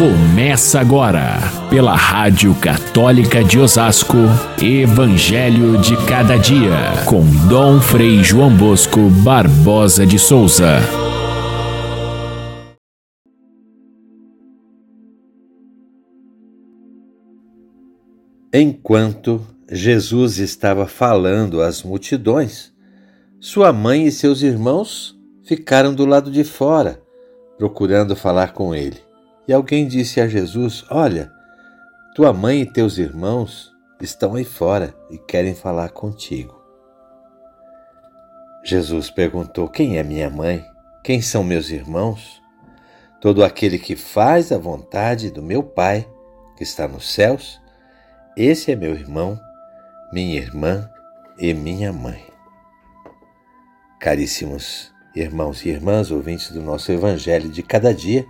Começa agora, pela Rádio Católica de Osasco, Evangelho de Cada Dia, com Dom Frei João Bosco Barbosa de Souza. Enquanto Jesus estava falando às multidões, sua mãe e seus irmãos ficaram do lado de fora, procurando falar com ele. E alguém disse a Jesus: Olha, tua mãe e teus irmãos estão aí fora e querem falar contigo. Jesus perguntou: Quem é minha mãe? Quem são meus irmãos? Todo aquele que faz a vontade do meu Pai, que está nos céus, esse é meu irmão, minha irmã e minha mãe. Caríssimos irmãos e irmãs, ouvintes do nosso Evangelho de cada dia,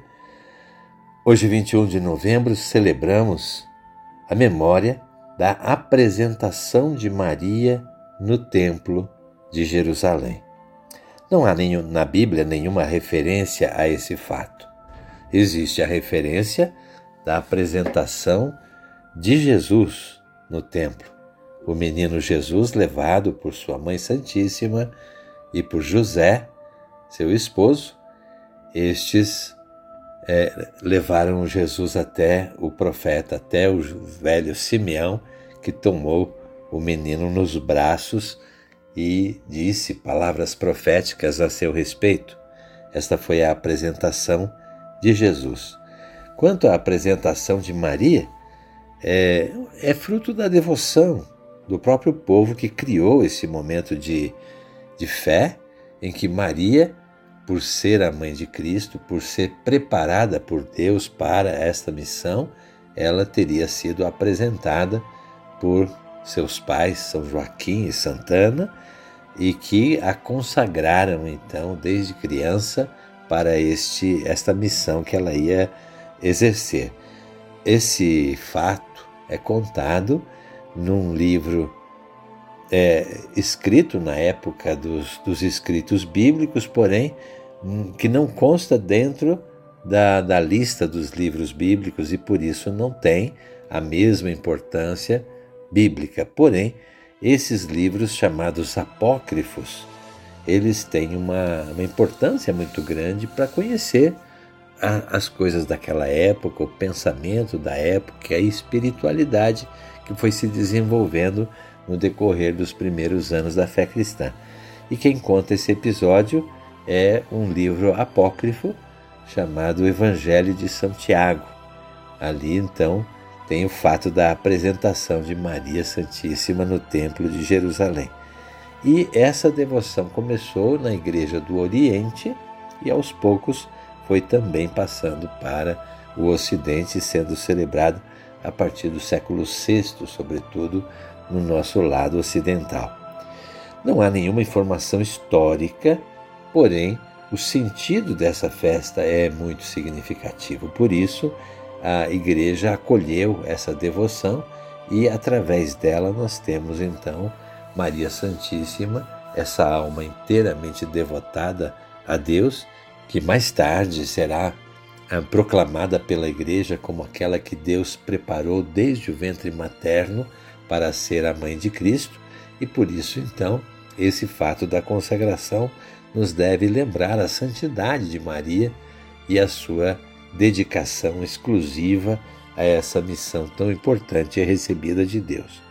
hoje, 21 de novembro, celebramos a memória da apresentação de Maria no Templo de Jerusalém. Não há nenhum, na Bíblia nenhuma referência a esse fato. Existe a referência da apresentação de Jesus no templo. O menino Jesus, levado por sua Mãe Santíssima e por José, seu esposo, estes é, levaram Jesus até o profeta, até o velho Simeão, que tomou o menino nos braços e disse palavras proféticas a seu respeito. Esta foi a apresentação de Jesus. Quanto à apresentação de Maria, é, é fruto da devoção do próprio povo que criou esse momento de, de fé em que Maria, por ser a mãe de Cristo, por ser preparada por Deus para esta missão, ela teria sido apresentada por seus pais, São Joaquim e Santana, e que a consagraram então desde criança para este esta missão que ela ia exercer. Esse fato é contado num livro é, escrito na época dos, dos escritos bíblicos, porém que não consta dentro da, da lista dos livros bíblicos e por isso não tem a mesma importância bíblica. Porém, esses livros chamados apócrifos, eles têm uma, uma importância muito grande para conhecer a, as coisas daquela época, o pensamento da época, a espiritualidade que foi se desenvolvendo no decorrer dos primeiros anos da fé cristã. E quem conta esse episódio é um livro apócrifo chamado Evangelho de Santiago. Ali então tem o fato da apresentação de Maria Santíssima no Templo de Jerusalém. E essa devoção começou na Igreja do Oriente e aos poucos foi também passando para o Ocidente, sendo celebrado a partir do século VI, sobretudo no nosso lado ocidental. Não há nenhuma informação histórica, porém, o sentido dessa festa é muito significativo. Por isso, a igreja acolheu essa devoção e através dela nós temos então Maria Santíssima, essa alma inteiramente devotada a Deus, que mais tarde será ah, proclamada pela igreja como aquela que Deus preparou desde o ventre materno para ser a mãe de Cristo, e por isso então esse fato da consagração nos deve lembrar a santidade de Maria e a sua dedicação exclusiva a essa missão tão importante e recebida de Deus.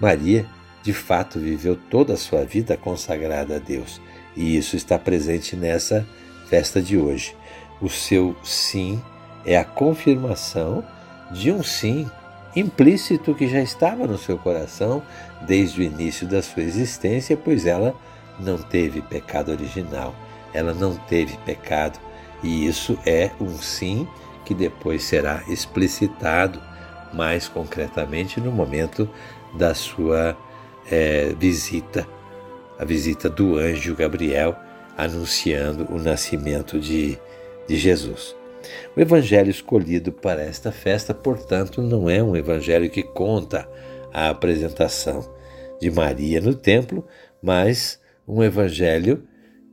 Maria, de fato, viveu toda a sua vida consagrada a Deus, e isso está presente nessa festa de hoje. O seu sim é a confirmação de um sim implícito que já estava no seu coração desde o início da sua existência, pois ela não teve pecado original, ela não teve pecado e isso é um sim que depois será explicitado mais concretamente no momento da sua é, visita, a visita do anjo Gabriel anunciando o nascimento de, de Jesus. O evangelho escolhido para esta festa, portanto, não é um evangelho que conta a apresentação de Maria no templo, mas um evangelho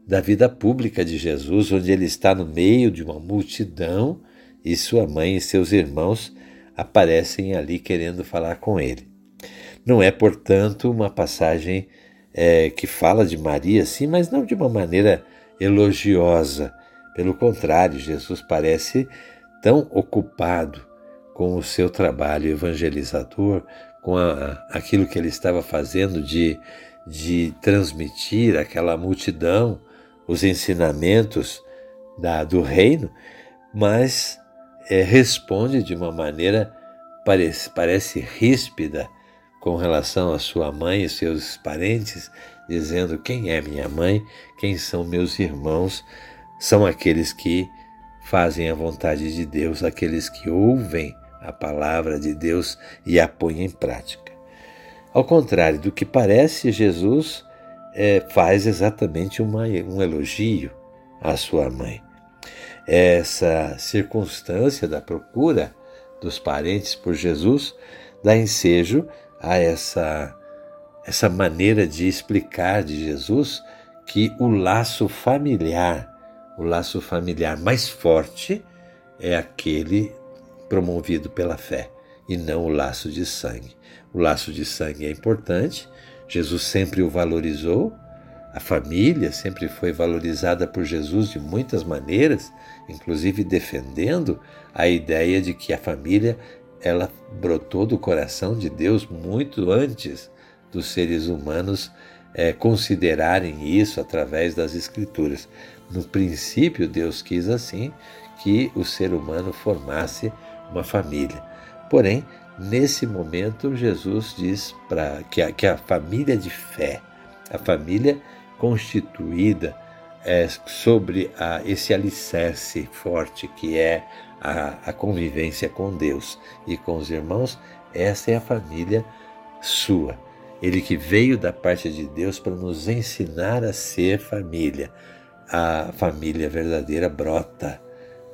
da vida pública de Jesus, onde ele está no meio de uma multidão e sua mãe e seus irmãos aparecem ali querendo falar com ele. Não é, portanto, uma passagem é, que fala de Maria, sim, mas não de uma maneira elogiosa. Pelo contrário, Jesus parece tão ocupado com o seu trabalho evangelizador, com a, aquilo que ele estava fazendo de, de transmitir àquela multidão os ensinamentos da, do reino, mas é, responde de uma maneira parece, parece ríspida com relação à sua mãe e seus parentes, dizendo quem é minha mãe, quem são meus irmãos, são aqueles que fazem a vontade de Deus, aqueles que ouvem a palavra de Deus e a põem em prática. Ao contrário do que parece, Jesus é, faz exatamente uma, um elogio à sua mãe. Essa circunstância da procura dos parentes por Jesus dá ensejo a essa, essa maneira de explicar de Jesus que o laço familiar, o laço familiar mais forte é aquele promovido pela fé e não o laço de sangue. O laço de sangue é importante, Jesus sempre o valorizou, a família sempre foi valorizada por Jesus de muitas maneiras, inclusive defendendo a ideia de que a família ela brotou do coração de Deus muito antes dos seres humanos é, considerarem isso através das Escrituras. No princípio, Deus quis assim que o ser humano formasse uma família. Porém, nesse momento, Jesus diz para que, que a família de fé, a família constituída é, sobre a, esse alicerce forte que é a, a convivência com Deus e com os irmãos, essa é a família sua. Ele que veio da parte de Deus para nos ensinar a ser família. A família verdadeira brota,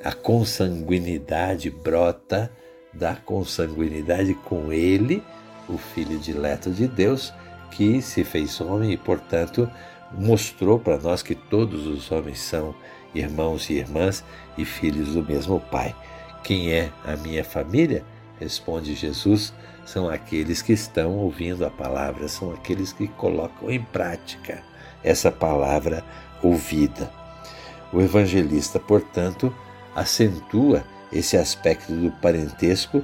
a consanguinidade brota da consanguinidade com Ele, o Filho dileto de Deus, que se fez homem e, portanto, mostrou para nós que todos os homens são irmãos e irmãs e filhos do mesmo Pai. Quem é a minha família? Responde Jesus, são aqueles que estão ouvindo a palavra, são aqueles que colocam em prática essa palavra ouvida. O evangelista, portanto, acentua esse aspecto do parentesco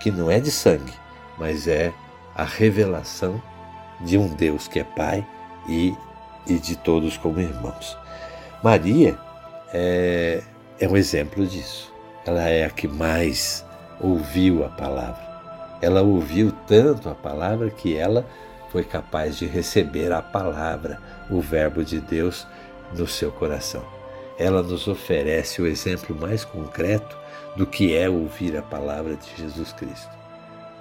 que não é de sangue, mas é a revelação de um Deus que é Pai e e de todos como irmãos. Maria é, é um exemplo disso. Ela é a que mais ouviu a palavra. Ela ouviu tanto a palavra que ela foi capaz de receber a palavra, o Verbo de Deus, no seu coração. Ela nos oferece o exemplo mais concreto do que é ouvir a palavra de Jesus Cristo.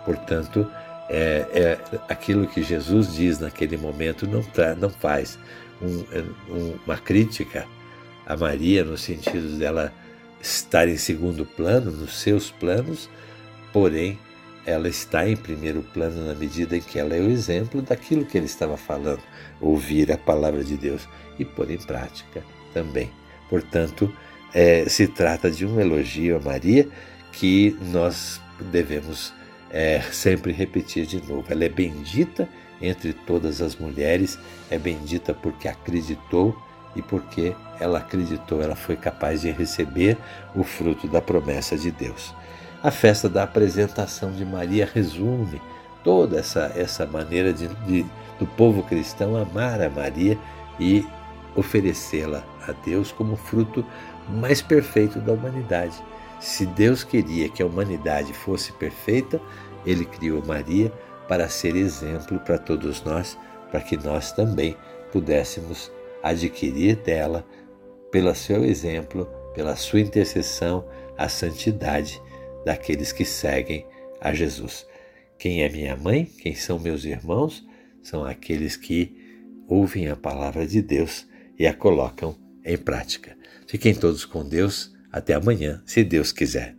Portanto, é, é, aquilo que Jesus diz naquele momento não, tá, não faz um, um, uma crítica a Maria no sentido dela estar em segundo plano, nos seus planos, porém ela está em primeiro plano na medida em que ela é o exemplo daquilo que ele estava falando, ouvir a palavra de Deus e pôr em prática também. Portanto, é, se trata de um elogio a Maria que nós devemos é, sempre repetir de novo. Ela é bendita entre todas as mulheres, é bendita porque acreditou e porque ela acreditou, ela foi capaz de receber o fruto da promessa de Deus. A festa da apresentação de Maria resume toda essa, essa maneira de, de do povo cristão amar a Maria e oferecê-la a Deus como fruto mais perfeito da humanidade. Se Deus queria que a humanidade fosse perfeita, ele criou Maria para ser exemplo para todos nós, para que nós também pudéssemos adquirir dela, pelo seu exemplo, pela sua intercessão, a santidade daqueles que seguem a Jesus. Quem é minha mãe? Quem são meus irmãos? São aqueles que ouvem a palavra de Deus e a colocam em prática. Fiquem todos com Deus até amanhã, se Deus quiser.